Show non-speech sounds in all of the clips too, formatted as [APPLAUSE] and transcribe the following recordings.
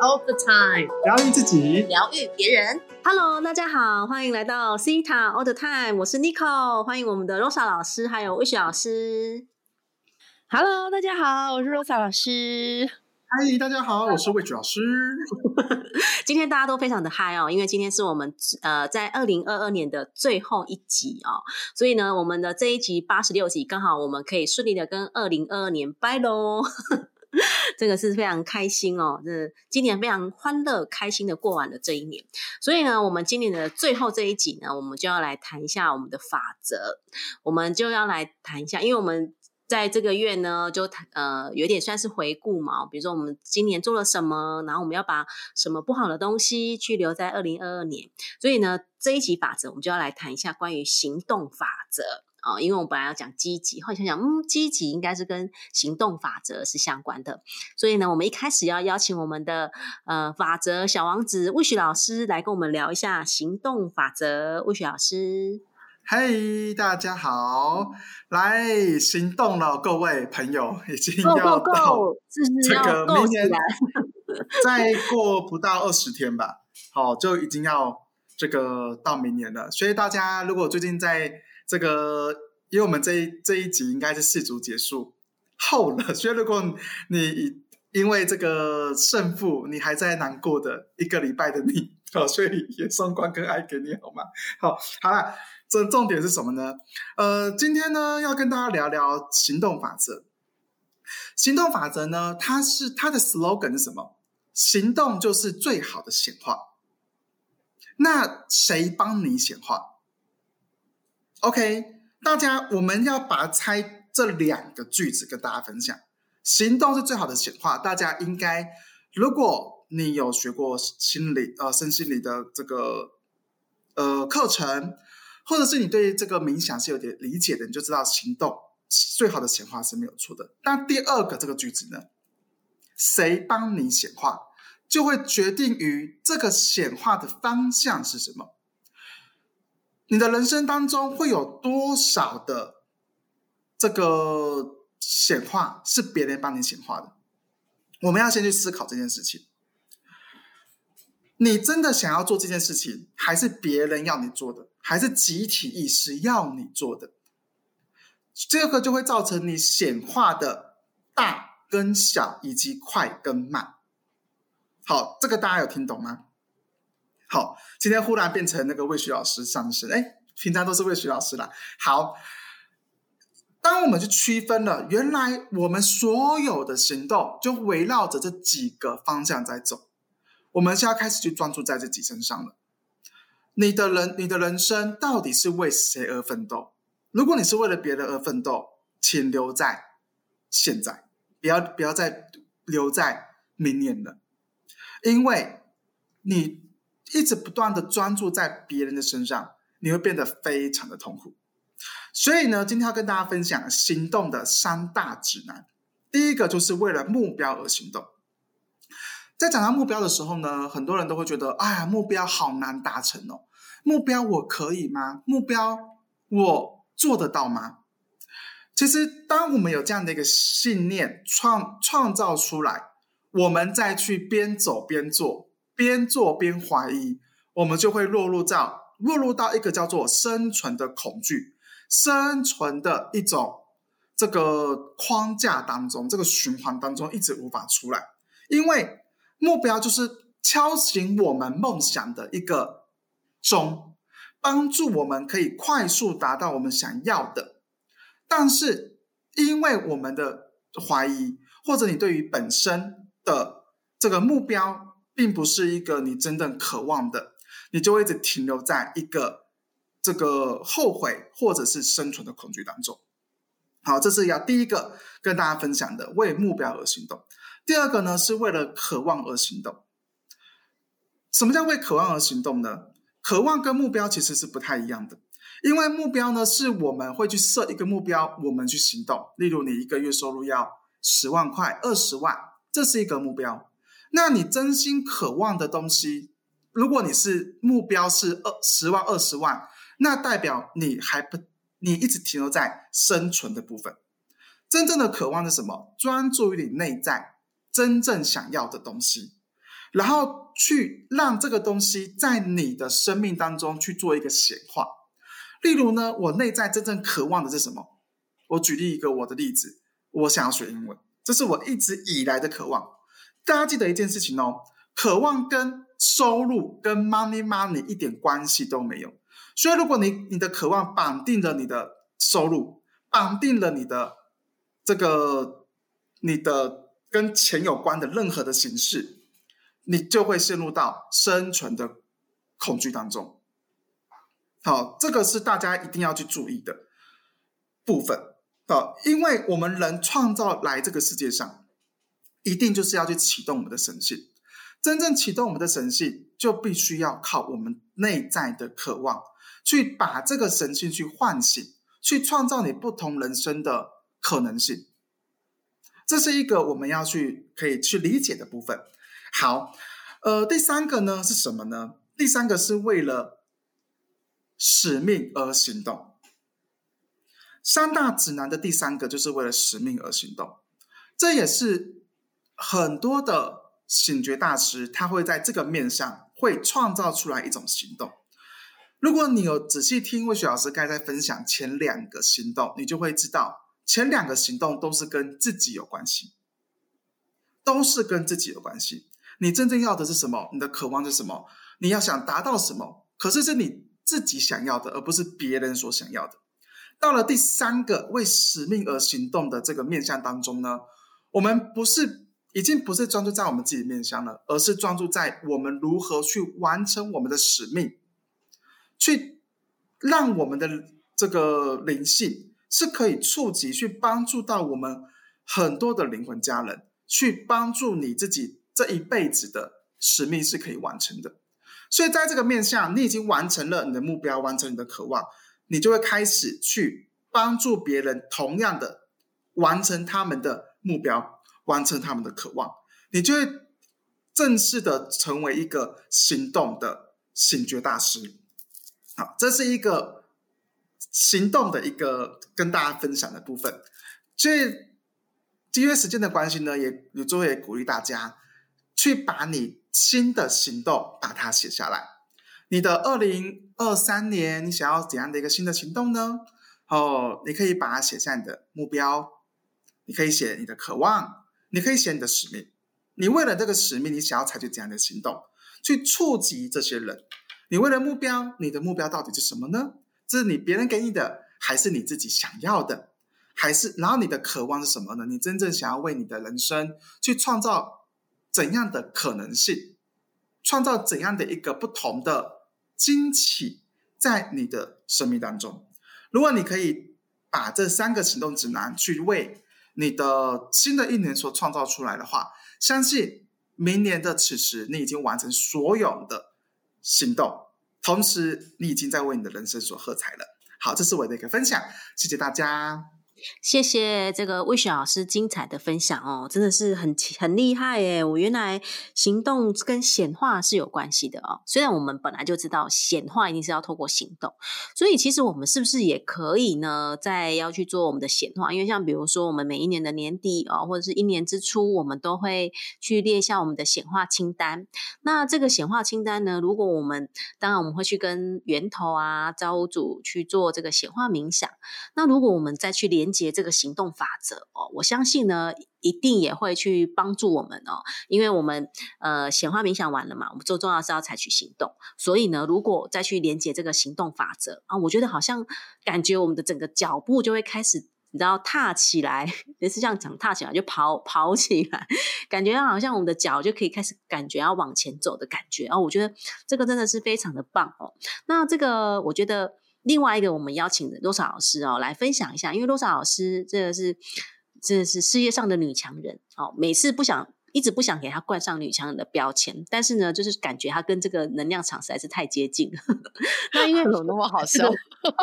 all the time，疗愈自己，疗愈别人。Hello，大家好，欢迎来到 Cita All the Time，我是 Nico，欢迎我们的 Rosa 老师还有魏雪老师。Hello，大家好，我是 Rosa 老师。嗨，大家好，我是魏雪老师。[LAUGHS] 今天大家都非常的嗨哦，因为今天是我们呃在二零二二年的最后一集哦，所以呢，我们的这一集八十六集刚好我们可以顺利的跟二零二二年拜喽。这个是非常开心哦，这今年非常欢乐、开心的过完了这一年。所以呢，我们今年的最后这一集呢，我们就要来谈一下我们的法则，我们就要来谈一下，因为我们在这个月呢，就谈呃有点算是回顾嘛，比如说我们今年做了什么，然后我们要把什么不好的东西去留在二零二二年。所以呢，这一集法则我们就要来谈一下关于行动法则。啊、哦，因为我们本来要讲积极，后来想想，嗯，积极应该是跟行动法则是相关的，所以呢，我们一开始要邀请我们的呃法则小王子魏许老师来跟我们聊一下行动法则。魏许老师，嘿，大家好，来行动了，各位朋友，已经要到这个明年？[LAUGHS] [LAUGHS] 再过不到二十天吧，好，就已经要这个到明年了。所以大家如果最近在这个，因为我们这一这一集应该是四组结束后了，[LAUGHS] 所以如果你因为这个胜负你还在难过的一个礼拜的你，好，所以也送关跟爱给你好吗？好，好了，这重点是什么呢？呃，今天呢要跟大家聊聊行动法则。行动法则呢，它是它的 slogan 是什么？行动就是最好的显化。那谁帮你显化？OK，大家我们要把它拆这两个句子跟大家分享。行动是最好的显化，大家应该，如果你有学过心理呃身心理的这个呃课程，或者是你对这个冥想是有点理解的，你就知道行动最好的显化是没有错的。那第二个这个句子呢，谁帮你显化，就会决定于这个显化的方向是什么。你的人生当中会有多少的这个显化是别人帮你显化的？我们要先去思考这件事情。你真的想要做这件事情，还是别人要你做的，还是集体意识要你做的？这个就会造成你显化的大跟小，以及快跟慢。好，这个大家有听懂吗？好，今天忽然变成那个魏徐老师上身，哎，平常都是魏徐老师啦。好，当我们去区分了，原来我们所有的行动就围绕着这几个方向在走。我们现在开始去专注在自己身上了。你的人，你的人生到底是为谁而奋斗？如果你是为了别人而奋斗，请留在现在，不要不要再留在明年了，因为你一直不断的专注在别人的身上，你会变得非常的痛苦。所以呢，今天要跟大家分享行动的三大指南。第一个就是为了目标而行动。在讲到目标的时候呢，很多人都会觉得，哎呀，目标好难达成哦。目标我可以吗？目标我做得到吗？其实，当我们有这样的一个信念创创造出来，我们再去边走边做，边做边怀疑，我们就会落入到落入到一个叫做生存的恐惧、生存的一种这个框架当中，这个循环当中一直无法出来，因为目标就是敲醒我们梦想的一个钟，帮助我们可以快速达到我们想要的。但是，因为我们的怀疑，或者你对于本身的这个目标，并不是一个你真正渴望的，你就会一直停留在一个这个后悔或者是生存的恐惧当中。好，这是要第一个跟大家分享的，为目标而行动。第二个呢，是为了渴望而行动。什么叫为渴望而行动呢？渴望跟目标其实是不太一样的，因为目标呢，是我们会去设一个目标，我们去行动。例如，你一个月收入要十万块、二十万，这是一个目标。那你真心渴望的东西，如果你是目标是二十万、二十万，那代表你还不，你一直停留在生存的部分。真正的渴望是什么？专注于你内在真正想要的东西。然后去让这个东西在你的生命当中去做一个显化。例如呢，我内在真正渴望的是什么？我举例一个我的例子，我想要学英文，这是我一直以来的渴望。大家记得一件事情哦，渴望跟收入跟 money money 一点关系都没有。所以，如果你你的渴望绑定了你的收入，绑定了你的这个你的跟钱有关的任何的形式，你就会陷入到生存的恐惧当中。好，这个是大家一定要去注意的部分。好，因为我们人创造来这个世界上，一定就是要去启动我们的神性。真正启动我们的神性，就必须要靠我们内在的渴望，去把这个神性去唤醒，去创造你不同人生的可能性。这是一个我们要去可以去理解的部分。好，呃，第三个呢是什么呢？第三个是为了使命而行动。三大指南的第三个就是为了使命而行动，这也是很多的醒觉大师他会在这个面上会创造出来一种行动。如果你有仔细听魏雪老师刚才分享前两个行动，你就会知道前两个行动都是跟自己有关系，都是跟自己有关系。你真正要的是什么？你的渴望是什么？你要想达到什么？可是是你自己想要的，而不是别人所想要的。到了第三个为使命而行动的这个面向当中呢，我们不是已经不是专注在我们自己面向了，而是专注在我们如何去完成我们的使命，去让我们的这个灵性是可以触及，去帮助到我们很多的灵魂家人，去帮助你自己这一辈子的使命是可以完成的。所以在这个面向，你已经完成了你的目标，完成你的渴望。你就会开始去帮助别人，同样的完成他们的目标，完成他们的渴望。你就会正式的成为一个行动的醒觉大师。好，这是一个行动的一个跟大家分享的部分。所以，因为时间的关系呢，也有作为鼓励大家去把你新的行动把它写下来。你的二零二三年，你想要怎样的一个新的行动呢？哦，你可以把它写下你的目标，你可以写你的渴望，你可以写你的使命。你为了这个使命，你想要采取怎样的行动去触及这些人？你为了目标，你的目标到底是什么呢？这是你别人给你的，还是你自己想要的？还是然后你的渴望是什么呢？你真正想要为你的人生去创造怎样的可能性？创造怎样的一个不同的？惊喜在你的生命当中，如果你可以把这三个行动指南去为你的新的一年所创造出来的话，相信明年的此时，你已经完成所有的行动，同时你已经在为你的人生所喝彩了。好，这是我的一个分享，谢谢大家。谢谢这个魏雪老师精彩的分享哦，真的是很很厉害耶！我原来行动跟显化是有关系的哦。虽然我们本来就知道显化一定是要透过行动，所以其实我们是不是也可以呢？在要去做我们的显化？因为像比如说我们每一年的年底哦，或者是一年之初，我们都会去列一下我们的显化清单。那这个显化清单呢，如果我们当然我们会去跟源头啊、造物主去做这个显化冥想。那如果我们再去连连接这个行动法则哦，我相信呢，一定也会去帮助我们哦，因为我们呃显化冥想完了嘛，我们最重要是要采取行动，所以呢，如果再去连接这个行动法则啊，我觉得好像感觉我们的整个脚步就会开始，你知道踏起来，也是这样讲，踏起来就跑跑起来，感觉好像我们的脚就可以开始感觉要往前走的感觉。哦，我觉得这个真的是非常的棒哦，那这个我觉得。另外一个，我们邀请的罗莎老师哦，来分享一下，因为罗莎老师这个是，这是事业上的女强人哦。每次不想，一直不想给她冠上女强人的标签，但是呢，就是感觉她跟这个能量场实在是太接近了。[LAUGHS] 那因为 [LAUGHS] 有那么好笑，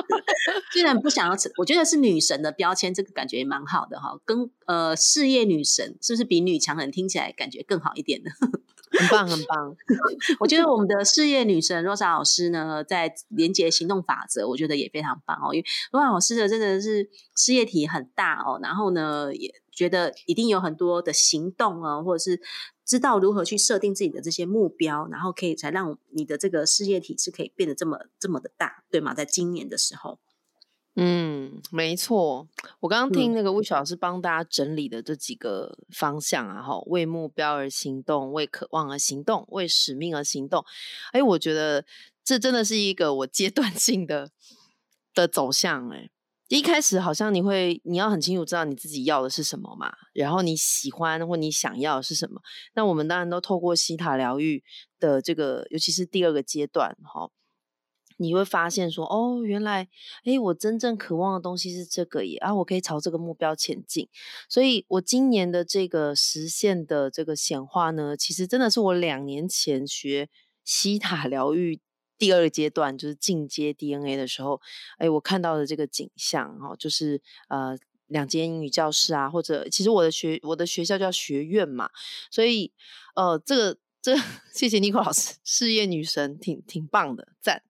[LAUGHS] 虽然不想要，我觉得是女神的标签，这个感觉也蛮好的哈。跟呃，事业女神是不是比女强人听起来感觉更好一点呢？很棒，很棒。我觉得我们的事业女神 Rosa 老师呢，在连接行动法则，我觉得也非常棒哦。因为 Rosa 老师的真的是事业体很大哦，然后呢，也觉得一定有很多的行动啊，或者是知道如何去设定自己的这些目标，然后可以才让你的这个事业体是可以变得这么这么的大，对吗？在今年的时候。嗯，没错。我刚刚听那个魏雪老师帮大家整理的这几个方向啊，哈，为目标而行动，为渴望而行动，为使命而行动。哎，我觉得这真的是一个我阶段性的的走向。哎，一开始好像你会，你要很清楚知道你自己要的是什么嘛，然后你喜欢或你想要的是什么。那我们当然都透过西塔疗愈的这个，尤其是第二个阶段，哈。你会发现说，哦，原来，哎，我真正渴望的东西是这个耶，啊，我可以朝这个目标前进。所以，我今年的这个实现的这个显化呢，其实真的是我两年前学西塔疗愈第二阶段，就是进阶 DNA 的时候，哎，我看到的这个景象，哦，就是呃，两间英语教室啊，或者其实我的学我的学校叫学院嘛，所以，呃，这个。这 [LAUGHS] 谢谢尼克老师，事业女神，挺挺棒的，赞。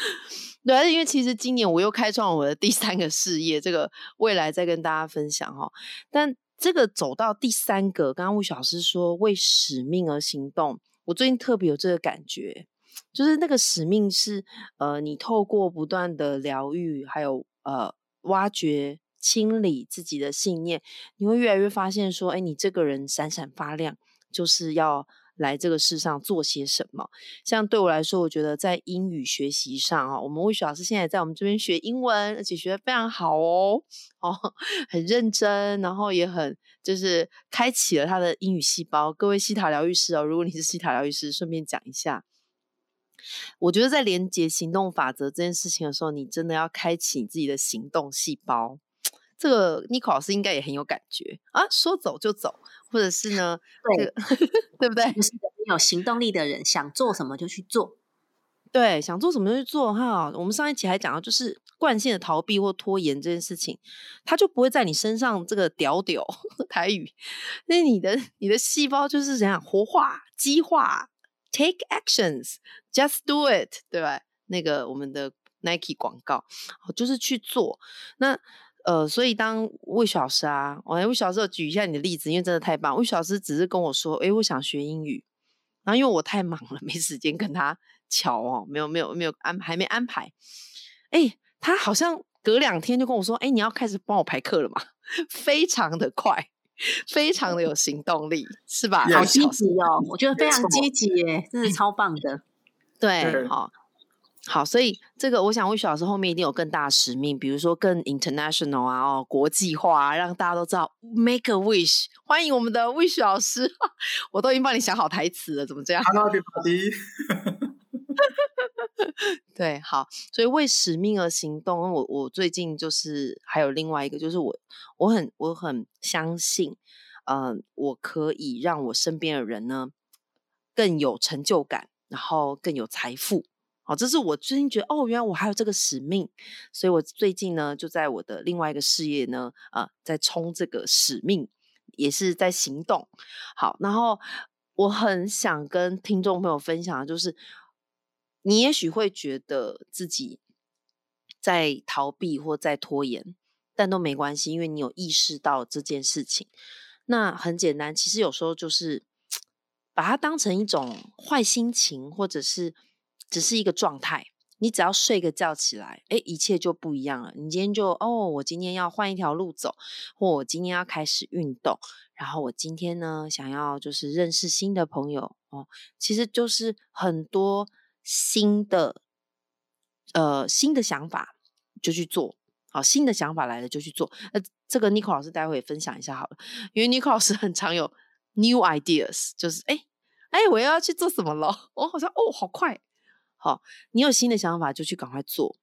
[LAUGHS] 对，因为其实今年我又开创我的第三个事业，这个未来再跟大家分享哈。但这个走到第三个，刚刚魏老师说为使命而行动，我最近特别有这个感觉，就是那个使命是呃，你透过不断的疗愈，还有呃挖掘、清理自己的信念，你会越来越发现说，哎，你这个人闪闪发亮，就是要。来这个世上做些什么？像对我来说，我觉得在英语学习上啊，我们魏雪老师现在在我们这边学英文，而且学的非常好哦，哦，[LAUGHS] 很认真，然后也很就是开启了他的英语细胞。各位西塔疗愈师哦，如果你是西塔疗愈师，顺便讲一下，我觉得在连接行动法则这件事情的时候，你真的要开启你自己的行动细胞。这个妮可老师应该也很有感觉啊，说走就走。或者是呢？对，[LAUGHS] 对不对？就是有行动力的人，想做什么就去做。[LAUGHS] 对，想做什么就去做哈。我们上一期还讲到，就是惯性的逃避或拖延这件事情，它就不会在你身上这个屌屌 [LAUGHS] 台语。那你的你的细胞就是怎样活化、激化？Take actions, just do it，对吧？那个我们的 Nike 广告，就是去做那。呃，所以当魏小师啊，我魏老师举一下你的例子，因为真的太棒。魏小师只是跟我说，哎，我想学英语，然后因为我太忙了，没时间跟他瞧哦，没有没有没有安还没安排。哎，他好像隔两天就跟我说，哎，你要开始帮我排课了嘛？[LAUGHS] 非常的快，非常的有行动力，是吧？好积极哦，我觉得非常积极耶，真的超棒的。对，好。好，所以这个我想魏雪老师后面一定有更大的使命，比如说更 international 啊，哦，国际化，让大家都知道 make a wish。欢迎我们的魏雪老师，[LAUGHS] 我都已经帮你想好台词了，怎么这样？Hello everybody。[LAUGHS] 对，好，所以为使命而行动。我我最近就是还有另外一个，就是我我很我很相信，嗯，我可以让我身边的人呢更有成就感，然后更有财富。好，这是我最近觉得哦，原来我还有这个使命，所以我最近呢就在我的另外一个事业呢，呃，在冲这个使命，也是在行动。好，然后我很想跟听众朋友分享的就是，你也许会觉得自己在逃避或在拖延，但都没关系，因为你有意识到这件事情。那很简单，其实有时候就是把它当成一种坏心情，或者是。只是一个状态，你只要睡个觉起来，哎，一切就不一样了。你今天就哦，我今天要换一条路走，或我今天要开始运动，然后我今天呢想要就是认识新的朋友哦，其实就是很多新的呃新的想法就去做，好，新的想法来了就去做。那这个 Nico 老师待会也分享一下好了，因为 Nico 老师很常有 new ideas，就是哎哎我要去做什么了？我好像哦好快。好，你有新的想法就去赶快做。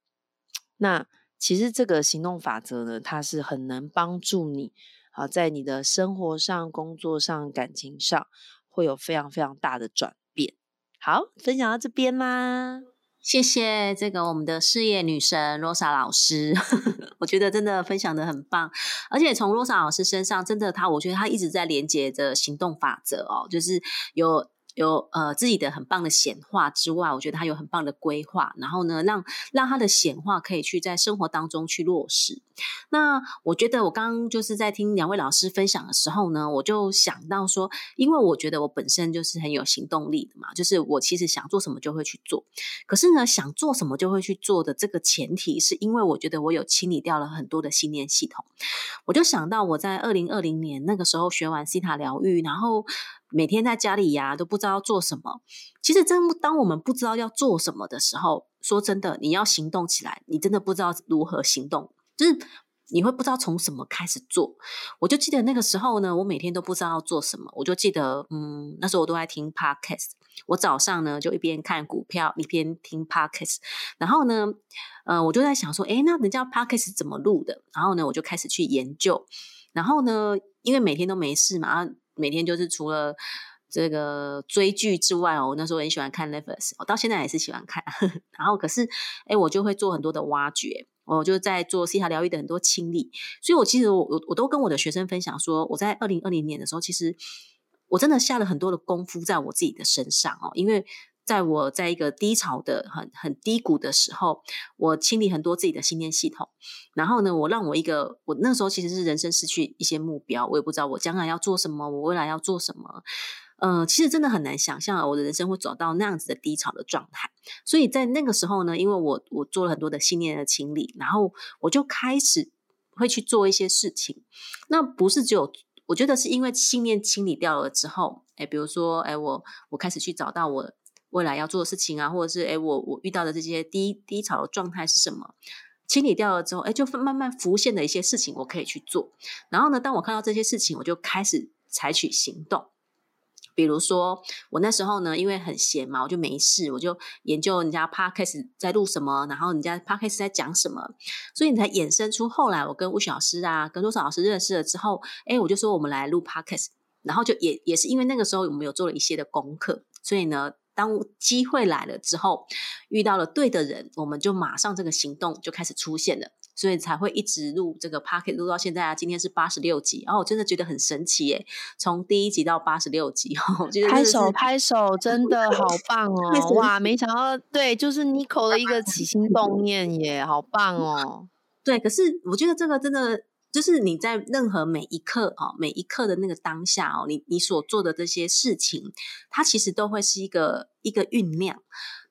那其实这个行动法则呢，它是很能帮助你啊，在你的生活上、工作上、感情上，会有非常非常大的转。好，分享到这边啦，谢谢这个我们的事业女神罗莎老师，[LAUGHS] 我觉得真的分享的很棒，而且从罗莎老师身上，真的她，我觉得她一直在连接着行动法则哦，就是有。有呃自己的很棒的显化之外，我觉得他有很棒的规划，然后呢，让让他的显化可以去在生活当中去落实。那我觉得我刚刚就是在听两位老师分享的时候呢，我就想到说，因为我觉得我本身就是很有行动力的嘛，就是我其实想做什么就会去做。可是呢，想做什么就会去做的这个前提，是因为我觉得我有清理掉了很多的信念系统。我就想到我在二零二零年那个时候学完西塔疗愈，然后。每天在家里呀都不知道做什么。其实，真当我们不知道要做什么的时候，说真的，你要行动起来，你真的不知道如何行动，就是你会不知道从什么开始做。我就记得那个时候呢，我每天都不知道要做什么。我就记得，嗯，那时候我都在听 podcast。我早上呢就一边看股票一边听 podcast，然后呢，呃，我就在想说，诶，那人家 podcast 怎么录的？然后呢，我就开始去研究。然后呢，因为每天都没事嘛。每天就是除了这个追剧之外哦，我那时候很喜欢看 Netflix，我到现在还是喜欢看。[LAUGHS] 然后可是，哎，我就会做很多的挖掘，我就在做西塔疗愈的很多清理。所以，我其实我我我都跟我的学生分享说，我在二零二零年的时候，其实我真的下了很多的功夫在我自己的身上哦，因为。在我在一个低潮的很很低谷的时候，我清理很多自己的信念系统，然后呢，我让我一个我那时候其实是人生失去一些目标，我也不知道我将来要做什么，我未来要做什么，呃，其实真的很难想象我的人生会走到那样子的低潮的状态。所以在那个时候呢，因为我我做了很多的信念的清理，然后我就开始会去做一些事情。那不是只有我觉得是因为信念清理掉了之后，哎，比如说，哎，我我开始去找到我。未来要做的事情啊，或者是哎，我我遇到的这些低低潮的状态是什么？清理掉了之后，哎，就慢慢浮现的一些事情，我可以去做。然后呢，当我看到这些事情，我就开始采取行动。比如说，我那时候呢，因为很闲嘛，我就没事，我就研究人家 podcast 在录什么，然后人家 podcast 在讲什么，所以你才衍生出后来我跟吴小师啊，跟多少老师认识了之后，哎，我就说我们来录 podcast，然后就也也是因为那个时候我们有做了一些的功课，所以呢。当机会来了之后，遇到了对的人，我们就马上这个行动就开始出现了，所以才会一直录这个 p o c k e t 录到现在啊。今天是八十六集，然后我真的觉得很神奇耶，从第一集到八十六集，[LAUGHS] 我觉得拍手拍手，真的好 [LAUGHS] 棒哦！哇，没想到，对，就是 Nico 的一个起心动念耶，好棒哦！对，可是我觉得这个真的。就是你在任何每一刻啊，每一刻的那个当下哦，你你所做的这些事情，它其实都会是一个一个酝酿。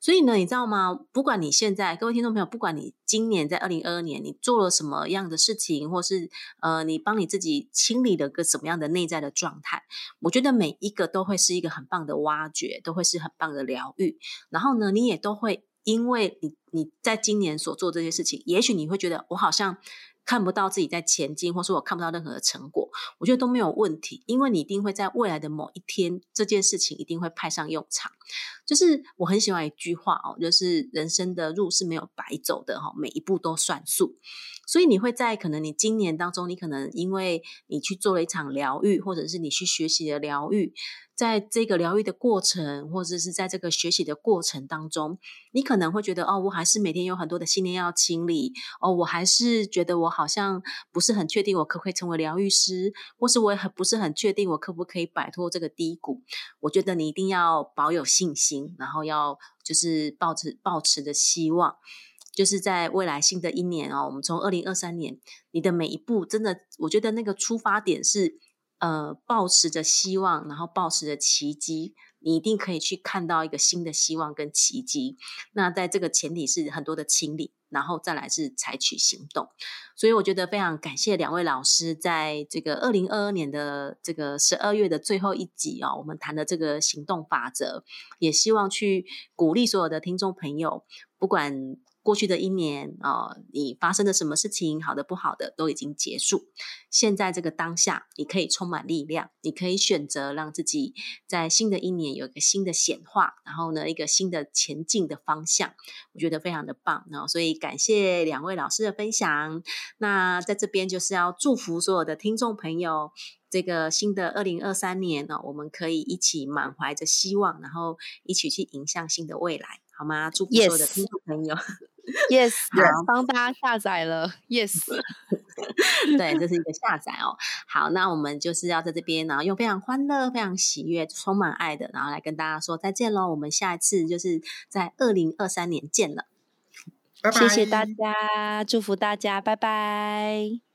所以呢，你知道吗？不管你现在各位听众朋友，不管你今年在二零二二年你做了什么样的事情，或是呃，你帮你自己清理了个什么样的内在的状态，我觉得每一个都会是一个很棒的挖掘，都会是很棒的疗愈。然后呢，你也都会因为你你在今年所做这些事情，也许你会觉得我好像。看不到自己在前进，或是我看不到任何的成果，我觉得都没有问题，因为你一定会在未来的某一天，这件事情一定会派上用场。就是我很喜欢一句话哦，就是人生的路是没有白走的哈，每一步都算数。所以你会在可能你今年当中，你可能因为你去做了一场疗愈，或者是你去学习了疗愈。在这个疗愈的过程，或者是在这个学习的过程当中，你可能会觉得哦，我还是每天有很多的信念要清理哦，我还是觉得我好像不是很确定我可不可以成为疗愈师，或是我也很不是很确定我可不可以摆脱这个低谷。我觉得你一定要保有信心，然后要就是抱持抱持的希望，就是在未来新的一年哦，我们从二零二三年，你的每一步真的，我觉得那个出发点是。呃，抱持着希望，然后抱持着奇迹，你一定可以去看到一个新的希望跟奇迹。那在这个前提是很多的清理，然后再来是采取行动。所以我觉得非常感谢两位老师，在这个二零二二年的这个十二月的最后一集哦，我们谈的这个行动法则，也希望去鼓励所有的听众朋友，不管。过去的一年啊，你发生的什么事情，好的不好的都已经结束。现在这个当下，你可以充满力量，你可以选择让自己在新的一年有一个新的显化，然后呢，一个新的前进的方向，我觉得非常的棒。那所以感谢两位老师的分享。那在这边就是要祝福所有的听众朋友，这个新的二零二三年呢，我们可以一起满怀着希望，然后一起去迎向新的未来，好吗？祝福所有的听众朋友。Yes，[LAUGHS] 好，帮大家下载了。Yes，[LAUGHS] 对，这是一个下载哦。好，那我们就是要在这边，然后用非常欢乐、非常喜悦、充满爱的，然后来跟大家说再见喽。我们下一次就是在二零二三年见了。拜拜谢谢大家，祝福大家，拜拜。